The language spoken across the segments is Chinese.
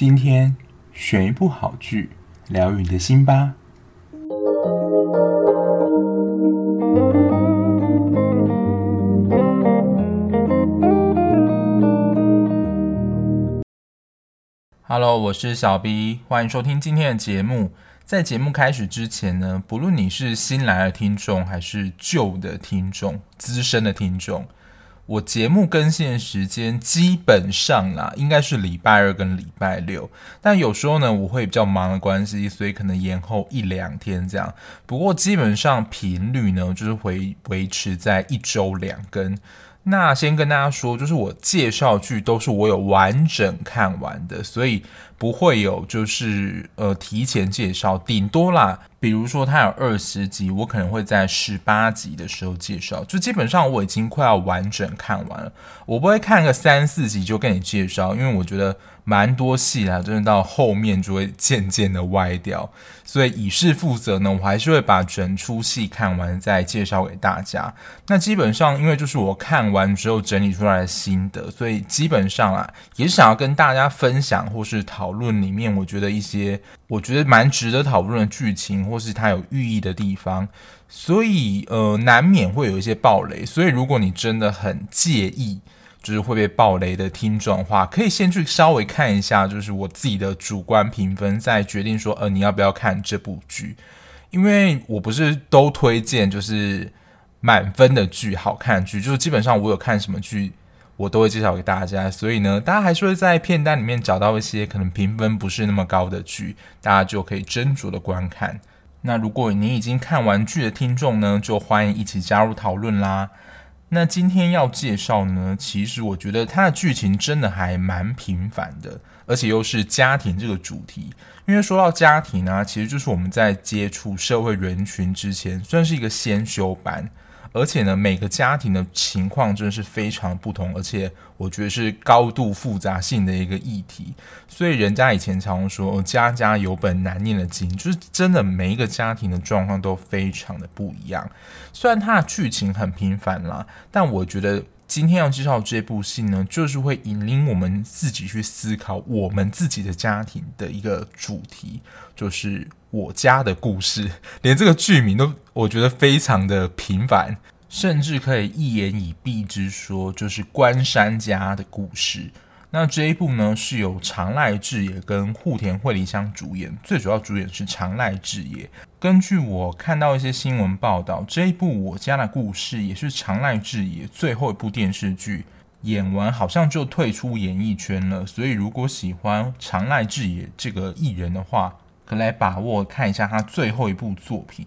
今天选一部好剧，疗愈你的心吧。Hello，我是小 B，欢迎收听今天的节目。在节目开始之前呢，不论你是新来的听众，还是旧的听众、资深的听众。我节目更新的时间基本上啦，应该是礼拜二跟礼拜六，但有时候呢，我会比较忙的关系，所以可能延后一两天这样。不过基本上频率呢，就是会维持在一周两更。那先跟大家说，就是我介绍剧都是我有完整看完的，所以不会有就是呃提前介绍，顶多啦，比如说它有二十集，我可能会在十八集的时候介绍，就基本上我已经快要完整看完了，我不会看个三四集就跟你介绍，因为我觉得。蛮多戏啦，真的到后面就会渐渐的歪掉，所以以示负责呢，我还是会把整出戏看完再介绍给大家。那基本上，因为就是我看完之后整理出来的心得，所以基本上啊，也想要跟大家分享或是讨讨论里面我觉得一些我觉得蛮值得讨论的剧情，或是它有寓意的地方，所以呃，难免会有一些爆雷。所以如果你真的很介意，就是会被爆雷的听众的话，可以先去稍微看一下，就是我自己的主观评分，再决定说，呃，你要不要看这部剧？因为我不是都推荐就是满分的剧、好看剧，就是基本上我有看什么剧，我都会介绍给大家。所以呢，大家还是会在片单里面找到一些可能评分不是那么高的剧，大家就可以斟酌的观看。那如果你已经看完剧的听众呢，就欢迎一起加入讨论啦。那今天要介绍呢，其实我觉得它的剧情真的还蛮平凡的，而且又是家庭这个主题。因为说到家庭呢，其实就是我们在接触社会人群之前，算是一个先修班。而且呢，每个家庭的情况真的是非常不同，而且我觉得是高度复杂性的一个议题。所以人家以前常说“家家有本难念的经”，就是真的每一个家庭的状况都非常的不一样。虽然它的剧情很平凡啦，但我觉得今天要介绍这部戏呢，就是会引领我们自己去思考我们自己的家庭的一个主题，就是。我家的故事，连这个剧名都我觉得非常的平凡，甚至可以一言以蔽之说，就是关山家的故事。那这一部呢，是由长濑智也跟户田惠梨香主演，最主要主演是长濑智也。根据我看到一些新闻报道，这一部《我家的故事》也是长濑智也最后一部电视剧，演完好像就退出演艺圈了。所以如果喜欢长濑智也这个艺人的话，可来把握看一下他最后一部作品。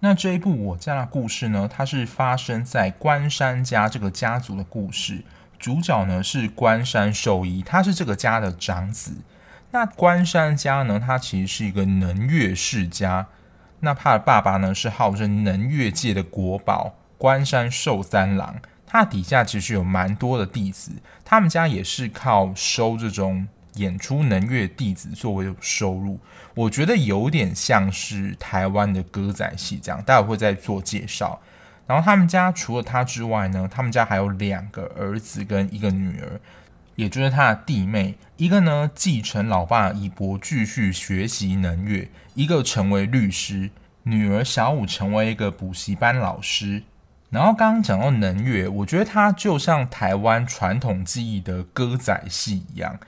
那这一部《我家的故事》呢，它是发生在关山家这个家族的故事。主角呢是关山寿一，他是这个家的长子。那关山家呢，他其实是一个能乐世家。那他的爸爸呢是号称能乐界的国宝关山寿三郎，他底下其实有蛮多的弟子。他们家也是靠收这种。演出能乐弟子作为收入，我觉得有点像是台湾的歌仔戏这样，待会会再做介绍。然后他们家除了他之外呢，他们家还有两个儿子跟一个女儿，也就是他的弟妹。一个呢继承老爸衣钵，继续学习能乐；一个成为律师。女儿小五成为一个补习班老师。然后刚刚讲到能乐，我觉得它就像台湾传统技艺的歌仔戏一样。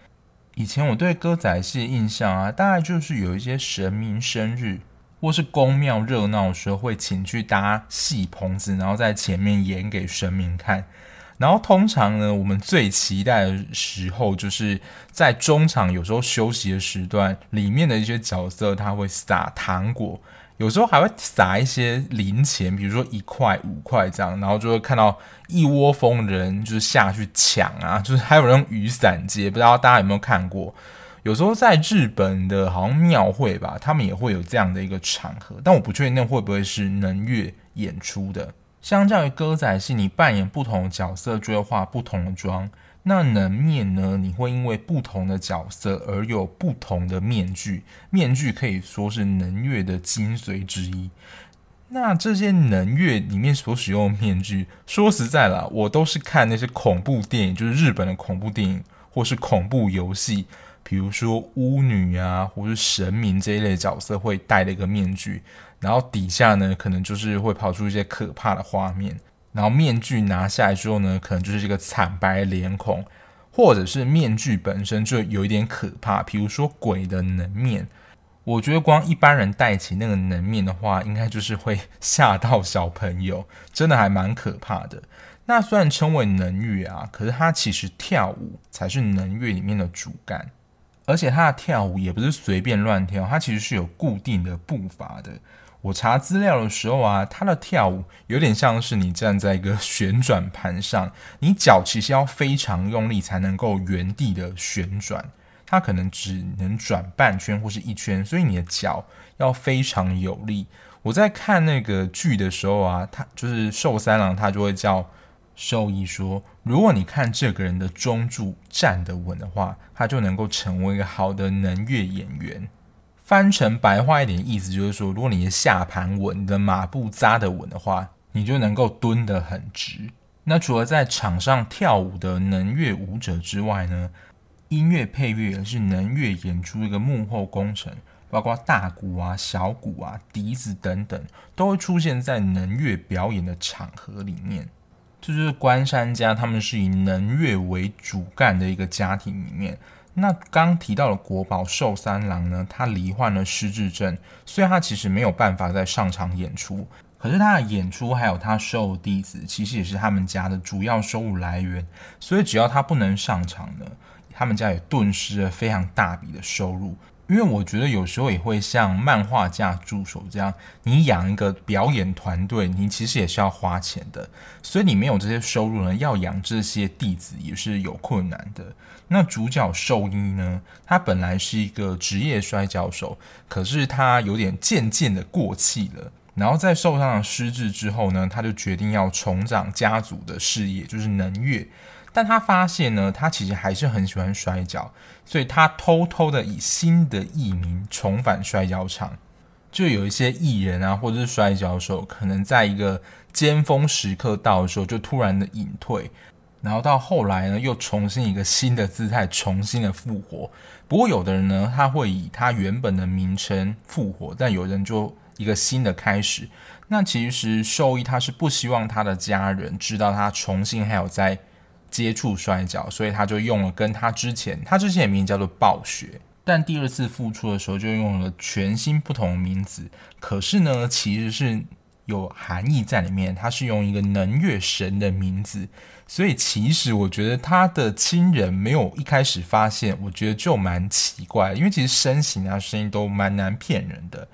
以前我对歌仔戏印象啊，大概就是有一些神明生日或是宫庙热闹的时候，会请去搭戏棚子，然后在前面演给神明看。然后通常呢，我们最期待的时候，就是在中场有时候休息的时段，里面的一些角色他会撒糖果。有时候还会撒一些零钱，比如说一块、五块这样，然后就会看到一窝蜂人就是下去抢啊，就是还有人用雨伞接，不知道大家有没有看过？有时候在日本的好像庙会吧，他们也会有这样的一个场合，但我不确定那会不会是能乐演出的。相较于歌仔戏，你扮演不同的角色就会化不同的妆。那能面呢？你会因为不同的角色而有不同的面具，面具可以说是能乐的精髓之一。那这些能乐里面所使用的面具，说实在啦，我都是看那些恐怖电影，就是日本的恐怖电影或是恐怖游戏，比如说巫女啊，或是神明这一类角色会戴的一个面具，然后底下呢，可能就是会跑出一些可怕的画面。然后面具拿下来之后呢，可能就是一个惨白脸孔，或者是面具本身就有一点可怕，比如说鬼的能面。我觉得光一般人戴起那个能面的话，应该就是会吓到小朋友，真的还蛮可怕的。那虽然称为能乐啊，可是它其实跳舞才是能乐里面的主干，而且它的跳舞也不是随便乱跳，它其实是有固定的步伐的。我查资料的时候啊，他的跳舞有点像是你站在一个旋转盘上，你脚其实要非常用力才能够原地的旋转，它可能只能转半圈或是一圈，所以你的脚要非常有力。我在看那个剧的时候啊，他就是寿三郎，他就会叫兽医说，如果你看这个人的中柱站得稳的话，他就能够成为一个好的能乐演员。翻成白话一点，意思就是说，如果你的下盘稳，你的马步扎得稳的话，你就能够蹲得很直。那除了在场上跳舞的能乐舞者之外呢，音乐配乐也是能乐演出一个幕后工程，包括大鼓啊、小鼓啊、笛子等等，都会出现在能乐表演的场合里面。就是关山家他们是以能乐为主干的一个家庭里面。那刚提到的国宝寿三郎呢，他罹患了失智症，所以他其实没有办法再上场演出。可是他的演出还有他收的弟子，其实也是他们家的主要收入来源。所以只要他不能上场呢，他们家也顿失了非常大笔的收入。因为我觉得有时候也会像漫画家助手这样，你养一个表演团队，你其实也是要花钱的。所以你没有这些收入呢，要养这些弟子也是有困难的。那主角寿一呢，他本来是一个职业摔跤手，可是他有点渐渐的过气了。然后在受伤失智之后呢，他就决定要重掌家族的事业，就是能乐。但他发现呢，他其实还是很喜欢摔跤，所以他偷偷的以新的艺名重返摔跤场。就有一些艺人啊，或者是摔跤手，可能在一个尖峰时刻到的时候，就突然的隐退，然后到后来呢，又重新一个新的姿态，重新的复活。不过有的人呢，他会以他原本的名称复活，但有人就一个新的开始。那其实兽医他是不希望他的家人知道他重新还有在。接触摔跤，所以他就用了跟他之前，他之前的名字叫做暴雪，但第二次复出的时候就用了全新不同的名字。可是呢，其实是有含义在里面，他是用一个能乐神的名字，所以其实我觉得他的亲人没有一开始发现，我觉得就蛮奇怪，因为其实身形啊、声音都蛮难骗人的。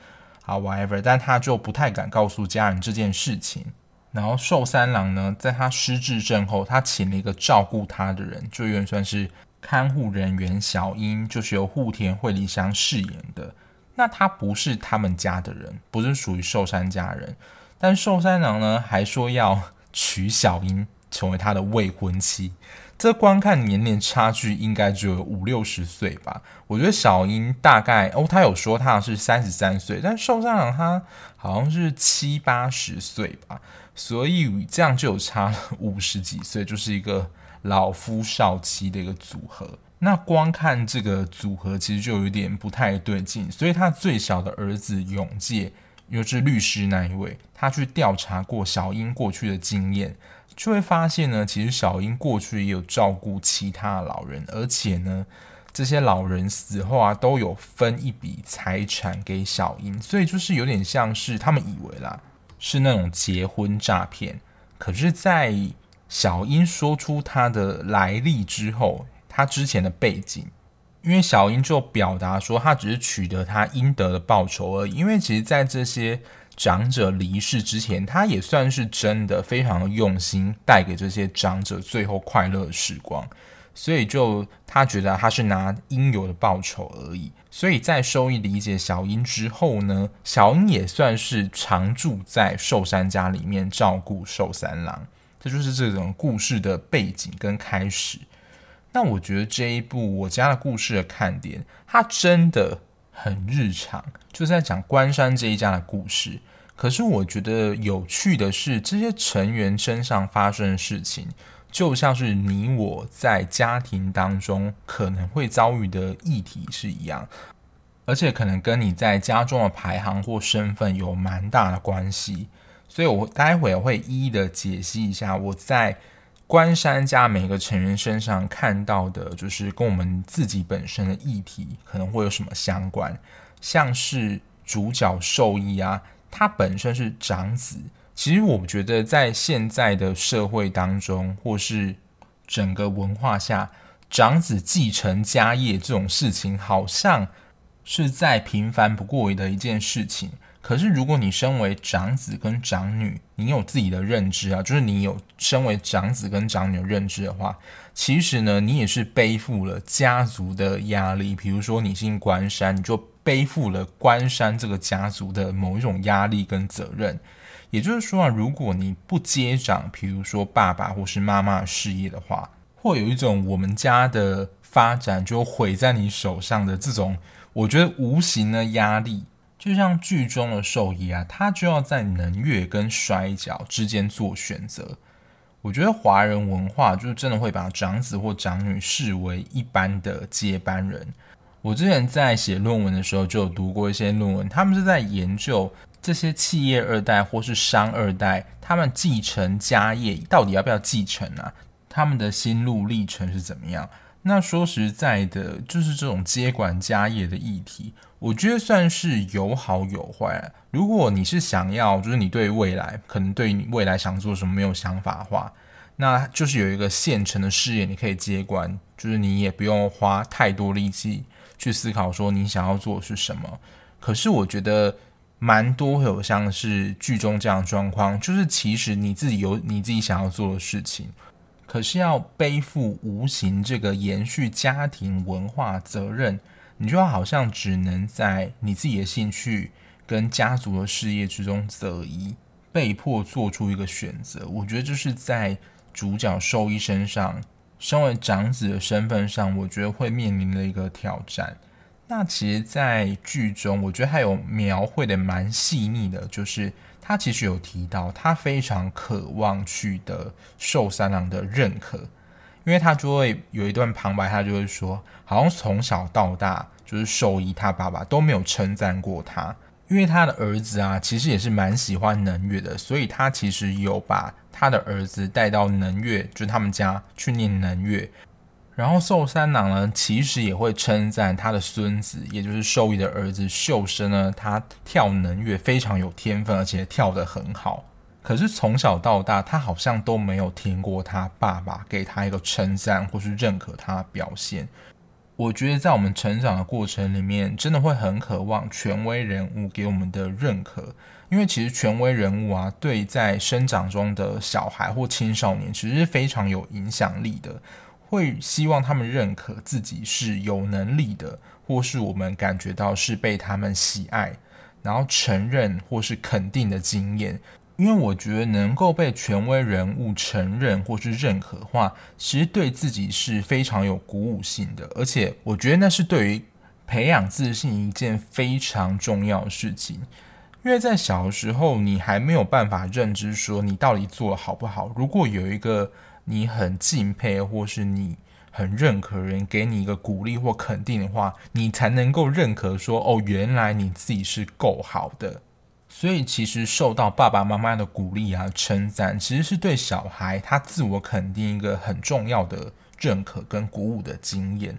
好，whatever，但他就不太敢告诉家人这件事情。然后寿三郎呢，在他失智症后，他请了一个照顾他的人，就有点算是看护人员小英，就是由户田惠梨香饰演的。那他不是他们家的人，不是属于寿山家人，但寿三郎呢，还说要娶小英成为他的未婚妻。这观看年龄差距应该只有五六十岁吧？我觉得小英大概哦，他有说他是三十三岁，但寿三郎他好像是七八十岁吧，所以这样就有差了 五十几岁，就是一个老夫少妻的一个组合。那光看这个组合，其实就有点不太对劲。所以他最小的儿子永介，又是律师那一位，他去调查过小英过去的经验。就会发现呢，其实小英过去也有照顾其他老人，而且呢，这些老人死后啊，都有分一笔财产给小英，所以就是有点像是他们以为啦，是那种结婚诈骗。可是，在小英说出她的来历之后，她之前的背景，因为小英就表达说，她只是取得她应得的报酬而已，因为其实，在这些。长者离世之前，他也算是真的非常用心，带给这些长者最后快乐的时光。所以，就他觉得他是拿应有的报酬而已。所以在收益理解小英之后呢，小英也算是常住在寿山家里面照顾寿三郎。这就是这种故事的背景跟开始。那我觉得这一部我家的故事的看点，它真的很日常，就是在讲关山这一家的故事。可是我觉得有趣的是，这些成员身上发生的事情，就像是你我在家庭当中可能会遭遇的议题是一样，而且可能跟你在家中的排行或身份有蛮大的关系。所以我待会会一一的解析一下我在关山家每个成员身上看到的，就是跟我们自己本身的议题可能会有什么相关，像是主角兽医啊，他本身是长子。其实我觉得，在现在的社会当中，或是整个文化下，长子继承家业这种事情，好像是再平凡不过的一件事情。可是，如果你身为长子跟长女，你有自己的认知啊，就是你有身为长子跟长女的认知的话，其实呢，你也是背负了家族的压力。比如说，你姓关山，你就背负了关山这个家族的某一种压力跟责任。也就是说啊，如果你不接掌，比如说爸爸或是妈妈的事业的话，会有一种我们家的发展就毁在你手上的这种，我觉得无形的压力。就像剧中的兽医啊，他就要在能乐跟摔跤之间做选择。我觉得华人文化就是真的会把长子或长女视为一般的接班人。我之前在写论文的时候就有读过一些论文，他们是在研究。这些企业二代或是商二代，他们继承家业到底要不要继承啊？他们的心路历程是怎么样？那说实在的，就是这种接管家业的议题，我觉得算是有好有坏。如果你是想要，就是你对未来可能对你未来想做什么没有想法的话，那就是有一个现成的事业你可以接管，就是你也不用花太多力气去思考说你想要做的是什么。可是我觉得。蛮多会有像是剧中这样状况，就是其实你自己有你自己想要做的事情，可是要背负无形这个延续家庭文化责任，你就好像只能在你自己的兴趣跟家族的事业之中择一，被迫做出一个选择。我觉得这是在主角兽医身上，身为长子的身份上，我觉得会面临的一个挑战。那其实，在剧中，我觉得还有描绘的蛮细腻的，就是他其实有提到，他非常渴望取得寿三郎的认可，因为他就会有一段旁白，他就会说，好像从小到大，就是兽医他爸爸都没有称赞过他，因为他的儿子啊，其实也是蛮喜欢能乐的，所以他其实有把他的儿子带到能乐，就是他们家去念能乐。然后寿三郎呢，其实也会称赞他的孙子，也就是兽医的儿子秀生呢，他跳能乐非常有天分，而且跳得很好。可是从小到大，他好像都没有听过他爸爸给他一个称赞或是认可他的表现。我觉得在我们成长的过程里面，真的会很渴望权威人物给我们的认可，因为其实权威人物啊，对在生长中的小孩或青少年，其实是非常有影响力的。会希望他们认可自己是有能力的，或是我们感觉到是被他们喜爱，然后承认或是肯定的经验。因为我觉得能够被权威人物承认或是认可的话，其实对自己是非常有鼓舞性的，而且我觉得那是对于培养自信一件非常重要的事情。因为在小时候，你还没有办法认知说你到底做得好不好。如果有一个你很敬佩，或是你很认可人给你一个鼓励或肯定的话，你才能够认可说哦，原来你自己是够好的。所以其实受到爸爸妈妈的鼓励啊、称赞，其实是对小孩他自我肯定一个很重要的认可跟鼓舞的经验。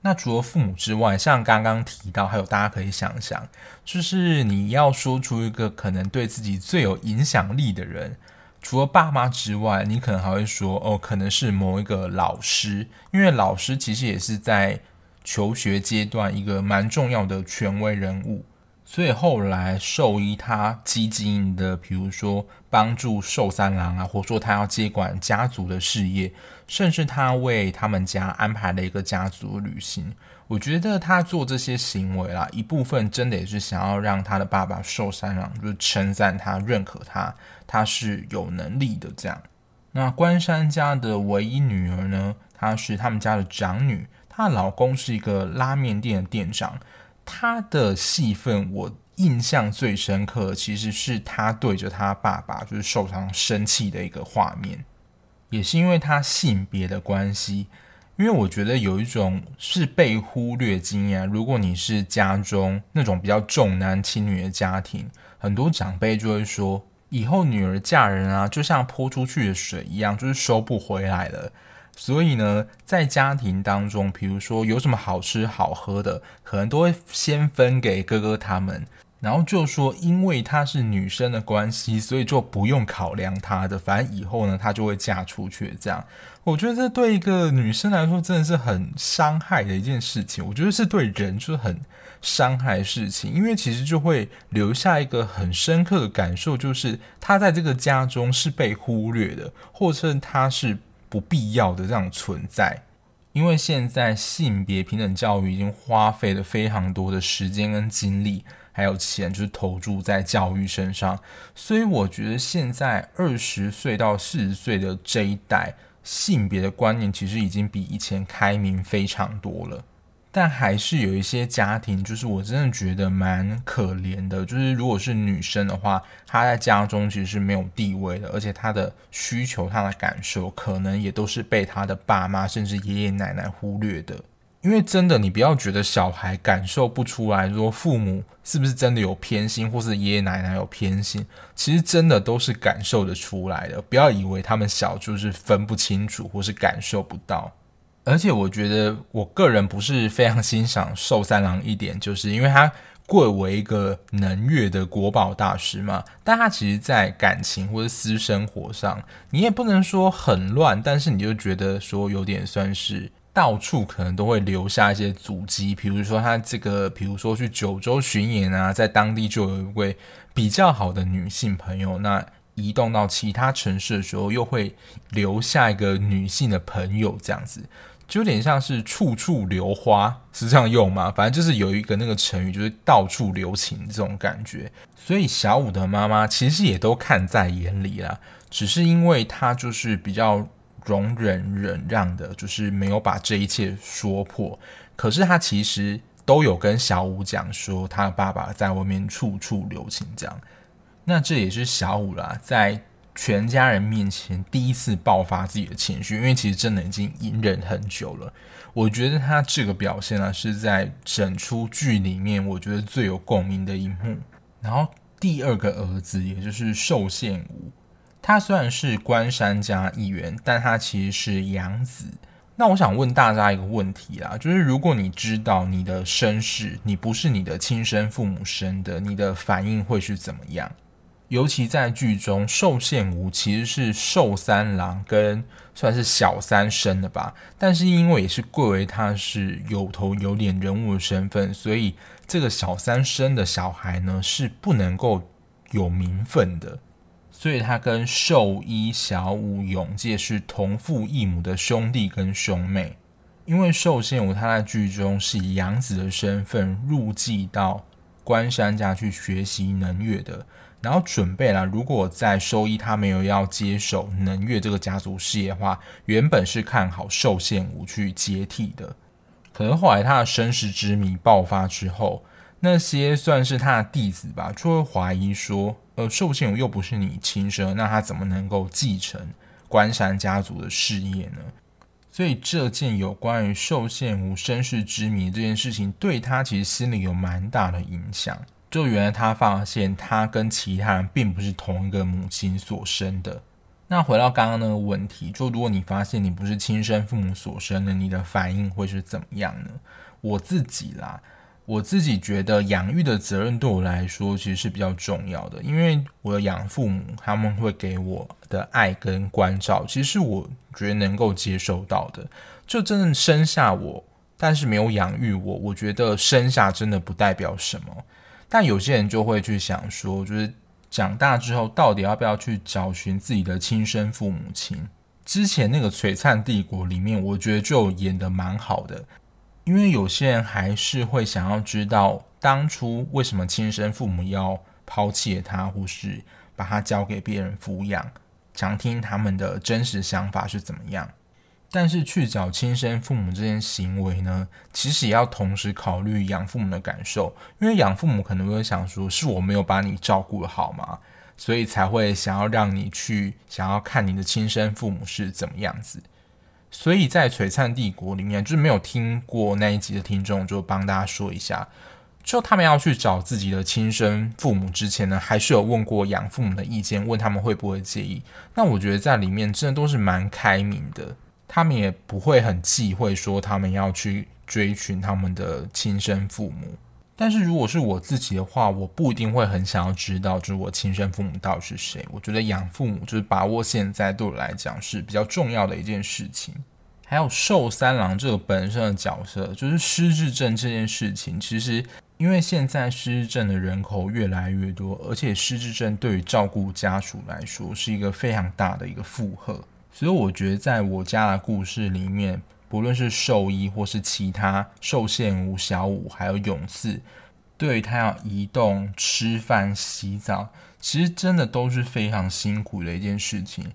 那除了父母之外，像刚刚提到，还有大家可以想想，就是你要说出一个可能对自己最有影响力的人。除了爸妈之外，你可能还会说哦，可能是某一个老师，因为老师其实也是在求学阶段一个蛮重要的权威人物。所以后来兽医他积极的，比如说帮助寿三郎啊，或者说他要接管家族的事业，甚至他为他们家安排了一个家族旅行。我觉得他做这些行为啦，一部分真的也是想要让他的爸爸寿三郎就称赞他、认可他，他是有能力的这样。那关山家的唯一女儿呢，她是他们家的长女，她的老公是一个拉面店的店长。他的戏份我印象最深刻，其实是他对着他爸爸就是受伤生气的一个画面。也是因为他性别的关系。因为我觉得有一种是被忽略经验。如果你是家中那种比较重男轻女的家庭，很多长辈就会说，以后女儿嫁人啊，就像泼出去的水一样，就是收不回来了。所以呢，在家庭当中，比如说有什么好吃好喝的，可能都会先分给哥哥他们。然后就说，因为她是女生的关系，所以就不用考量她的，反正以后呢，她就会嫁出去。这样，我觉得这对一个女生来说真的是很伤害的一件事情。我觉得是对人就是很伤害的事情，因为其实就会留下一个很深刻的感受，就是她在这个家中是被忽略的，或者她是不必要的这样存在。因为现在性别平等教育已经花费了非常多的时间跟精力。还有钱就是投注在教育身上，所以我觉得现在二十岁到四十岁的这一代，性别的观念其实已经比以前开明非常多了。但还是有一些家庭，就是我真的觉得蛮可怜的。就是如果是女生的话，她在家中其实是没有地位的，而且她的需求、她的感受，可能也都是被她的爸妈甚至爷爷奶奶忽略的。因为真的，你不要觉得小孩感受不出来，说父母是不是真的有偏心，或是爷爷奶奶有偏心，其实真的都是感受得出来的。不要以为他们小就是分不清楚，或是感受不到。而且我觉得，我个人不是非常欣赏寿三郎一点，就是因为他贵为一个能乐的国宝大师嘛，但他其实在感情或者私生活上，你也不能说很乱，但是你就觉得说有点算是。到处可能都会留下一些足迹，比如说他这个，比如说去九州巡演啊，在当地就有一位比较好的女性朋友，那移动到其他城市的时候，又会留下一个女性的朋友，这样子就有点像是处处留花，是这样用吗？反正就是有一个那个成语，就是到处留情这种感觉。所以小五的妈妈其实也都看在眼里啦，只是因为她就是比较。容忍忍让的，就是没有把这一切说破。可是她其实都有跟小五讲说，他的爸爸在外面处处留情，这样。那这也是小五啦，在全家人面前第一次爆发自己的情绪，因为其实真的已经隐忍很久了。我觉得他这个表现呢，是在整出剧里面，我觉得最有共鸣的一幕。然后第二个儿子，也就是寿限无。他虽然是关山家一员，但他其实是养子。那我想问大家一个问题啦，就是如果你知道你的身世，你不是你的亲生父母生的，你的反应会是怎么样？尤其在剧中，寿限无其实是寿三郎跟算是小三生的吧，但是因为也是贵为他是有头有脸人物的身份，所以这个小三生的小孩呢，是不能够有名分的。所以他跟寿一、小五、永介是同父异母的兄弟跟兄妹。因为寿限无他在剧中是以养子的身份入继到关山家去学习能乐的，然后准备了，如果在收一他没有要接手能越这个家族事业的话，原本是看好寿限武去接替的。可能后来他的身世之谜爆发之后，那些算是他的弟子吧，就会怀疑说。呃，寿限武又不是你亲生，那他怎么能够继承关山家族的事业呢？所以这件有关于寿限武身世之谜这件事情，对他其实心里有蛮大的影响。就原来他发现他跟其他人并不是同一个母亲所生的。那回到刚刚那个问题，就如果你发现你不是亲生父母所生的，你的反应会是怎么样呢？我自己啦。我自己觉得养育的责任对我来说其实是比较重要的，因为我的养父母他们会给我的爱跟关照，其实是我觉得能够接受到的。就真的生下我，但是没有养育我，我觉得生下真的不代表什么。但有些人就会去想说，就是长大之后到底要不要去找寻自己的亲生父母亲？之前那个《璀璨帝国》里面，我觉得就演得蛮好的。因为有些人还是会想要知道当初为什么亲生父母要抛弃他，或是把他交给别人抚养，想听他们的真实想法是怎么样。但是去找亲生父母这件行为呢，其实也要同时考虑养父母的感受，因为养父母可能会想说：是我没有把你照顾好吗？所以才会想要让你去想要看你的亲生父母是怎么样子。所以在《璀璨帝国》里面，就是没有听过那一集的听众，就帮大家说一下。就他们要去找自己的亲生父母之前呢，还是有问过养父母的意见，问他们会不会介意。那我觉得在里面真的都是蛮开明的，他们也不会很忌讳说他们要去追寻他们的亲生父母。但是如果是我自己的话，我不一定会很想要知道，就是我亲生父母到底是谁。我觉得养父母就是把握现在，对我来讲是比较重要的一件事情。还有寿三郎这个本身的角色，就是失智症这件事情，其实。因为现在失智症的人口越来越多，而且失智症对于照顾家属来说是一个非常大的一个负荷，所以我觉得在我家的故事里面，不论是兽医或是其他寿限无、小五还有勇士，对他要移动、吃饭、洗澡，其实真的都是非常辛苦的一件事情。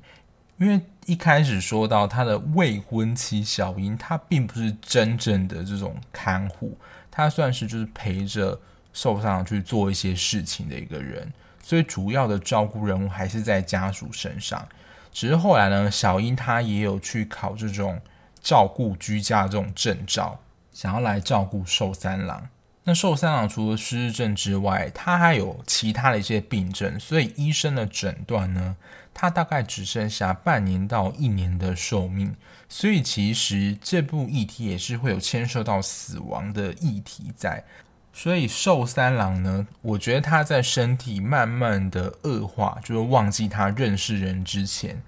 因为一开始说到他的未婚妻小英，她并不是真正的这种看护。她算是就是陪着受伤去做一些事情的一个人，所以主要的照顾任务还是在家属身上。只是后来呢，小英她也有去考这种照顾居家这种证照，想要来照顾寿三郎。那寿三郎除了失智症之外，他还有其他的一些病症，所以医生的诊断呢，他大概只剩下半年到一年的寿命。所以其实这部议题也是会有牵涉到死亡的议题在，所以寿三郎呢，我觉得他在身体慢慢的恶化，就是忘记他认识人之前，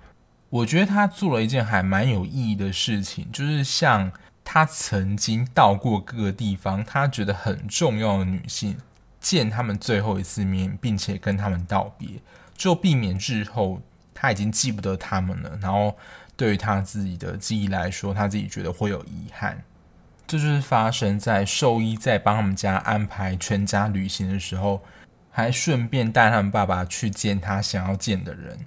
我觉得他做了一件还蛮有意义的事情，就是像他曾经到过各个地方，他觉得很重要的女性见他们最后一次面，并且跟他们道别，就避免日后他已经记不得他们了，然后。对于他自己的记忆来说，他自己觉得会有遗憾。这就是发生在兽医在帮他们家安排全家旅行的时候，还顺便带他们爸爸去见他想要见的人。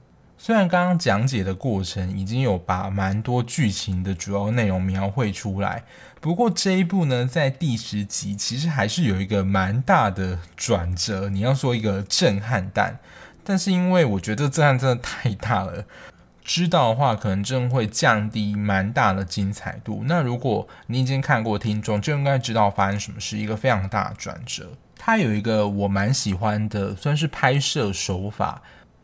虽然刚刚讲解的过程已经有把蛮多剧情的主要内容描绘出来，不过这一部呢，在第十集其实还是有一个蛮大的转折。你要说一个震撼弹，但是因为我觉得震撼真的太大了。知道的话，可能真的会降低蛮大的精彩度。那如果你已经看过，听众就应该知道发生什么事，一个非常大的转折。它有一个我蛮喜欢的，算是拍摄手法，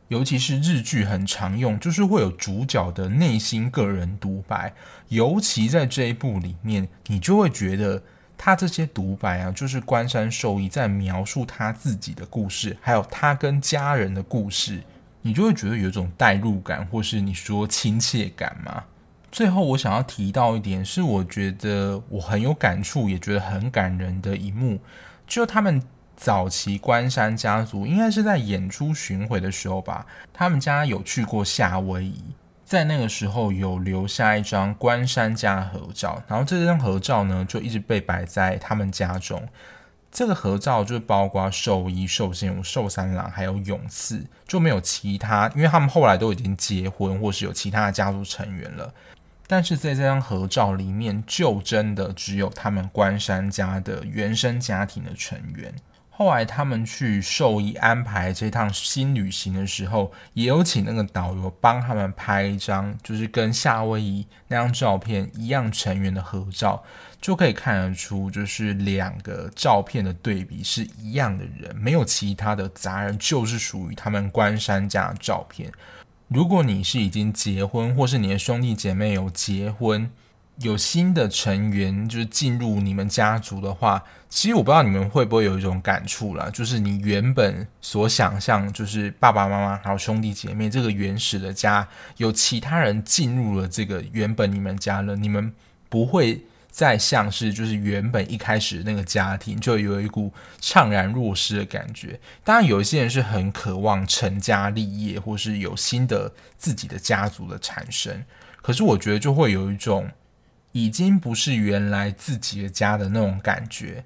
尤其是日剧很常用，就是会有主角的内心个人独白。尤其在这一部里面，你就会觉得他这些独白啊，就是关山兽医在描述他自己的故事，还有他跟家人的故事。你就会觉得有一种代入感，或是你说亲切感吗？最后，我想要提到一点，是我觉得我很有感触，也觉得很感人的一幕，就他们早期关山家族，应该是在演出巡回的时候吧，他们家有去过夏威夷，在那个时候有留下一张关山家合照，然后这张合照呢，就一直被摆在他们家中。这个合照就是包括寿一、寿限无、寿三郎还有勇次，就没有其他，因为他们后来都已经结婚，或是有其他的家族成员了。但是在这张合照里面，就真的只有他们关山家的原生家庭的成员。后来他们去兽医安排这趟新旅行的时候，也有请那个导游帮他们拍一张，就是跟夏威夷那张照片一样成员的合照，就可以看得出，就是两个照片的对比是一样的人，没有其他的杂人，就是属于他们关山家的照片。如果你是已经结婚，或是你的兄弟姐妹有结婚，有新的成员就是进入你们家族的话，其实我不知道你们会不会有一种感触啦，就是你原本所想象，就是爸爸妈妈还有兄弟姐妹这个原始的家，有其他人进入了这个原本你们家了，你们不会再像是就是原本一开始那个家庭，就有一股怅然若失的感觉。当然，有一些人是很渴望成家立业，或是有新的自己的家族的产生，可是我觉得就会有一种。已经不是原来自己的家的那种感觉，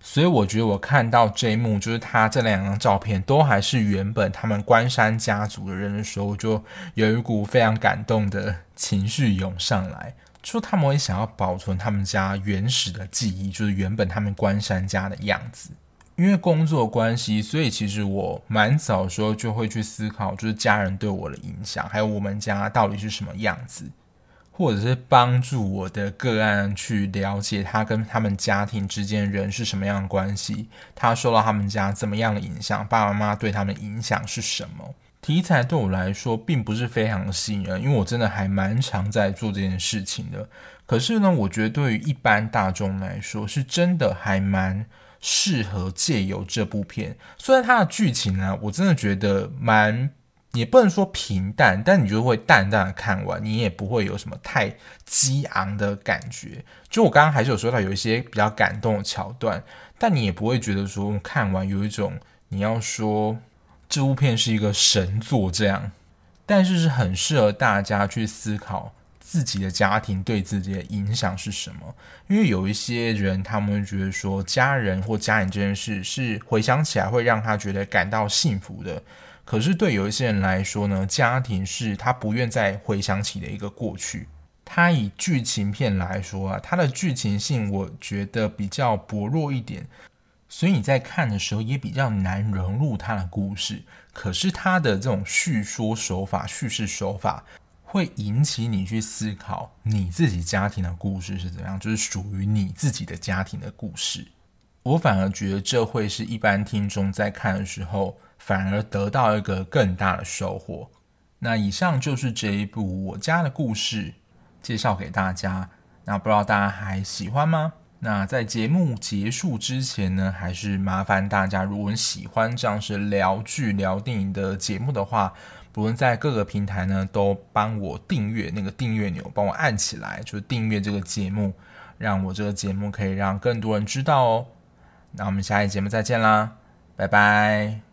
所以我觉得我看到这一幕，就是他这两张照片都还是原本他们关山家族的人的时候，我就有一股非常感动的情绪涌上来，就他们会想要保存他们家原始的记忆，就是原本他们关山家的样子。因为工作关系，所以其实我蛮早的时候就会去思考，就是家人对我的影响，还有我们家到底是什么样子，或者是帮助我的个案去了解他跟他们家庭之间人是什么样的关系，他受到他们家怎么样的影响，爸爸妈妈对他们影响是什么。题材对我来说并不是非常吸引人，因为我真的还蛮常在做这件事情的。可是呢，我觉得对于一般大众来说，是真的还蛮适合借由这部片。虽然它的剧情呢，我真的觉得蛮，也不能说平淡，但你就会淡淡的看完，你也不会有什么太激昂的感觉。就我刚刚还是有说到有一些比较感动的桥段，但你也不会觉得说看完有一种你要说。这部片是一个神作，这样，但是是很适合大家去思考自己的家庭对自己的影响是什么。因为有一些人，他们觉得说，家人或家人这件事是回想起来会让他觉得感到幸福的。可是对有一些人来说呢，家庭是他不愿再回想起的一个过去。他以剧情片来说啊，他的剧情性我觉得比较薄弱一点。所以你在看的时候也比较难融入他的故事，可是他的这种叙说手法、叙事手法会引起你去思考你自己家庭的故事是怎样，就是属于你自己的家庭的故事。我反而觉得这会是一般听众在看的时候反而得到一个更大的收获。那以上就是这一部《我家的故事》介绍给大家，那不知道大家还喜欢吗？那在节目结束之前呢，还是麻烦大家，如果你喜欢这样是聊剧聊电影的节目的话，不论在各个平台呢，都帮我订阅那个订阅钮，帮我按起来，就是订阅这个节目，让我这个节目可以让更多人知道哦。那我们下一节目再见啦，拜拜。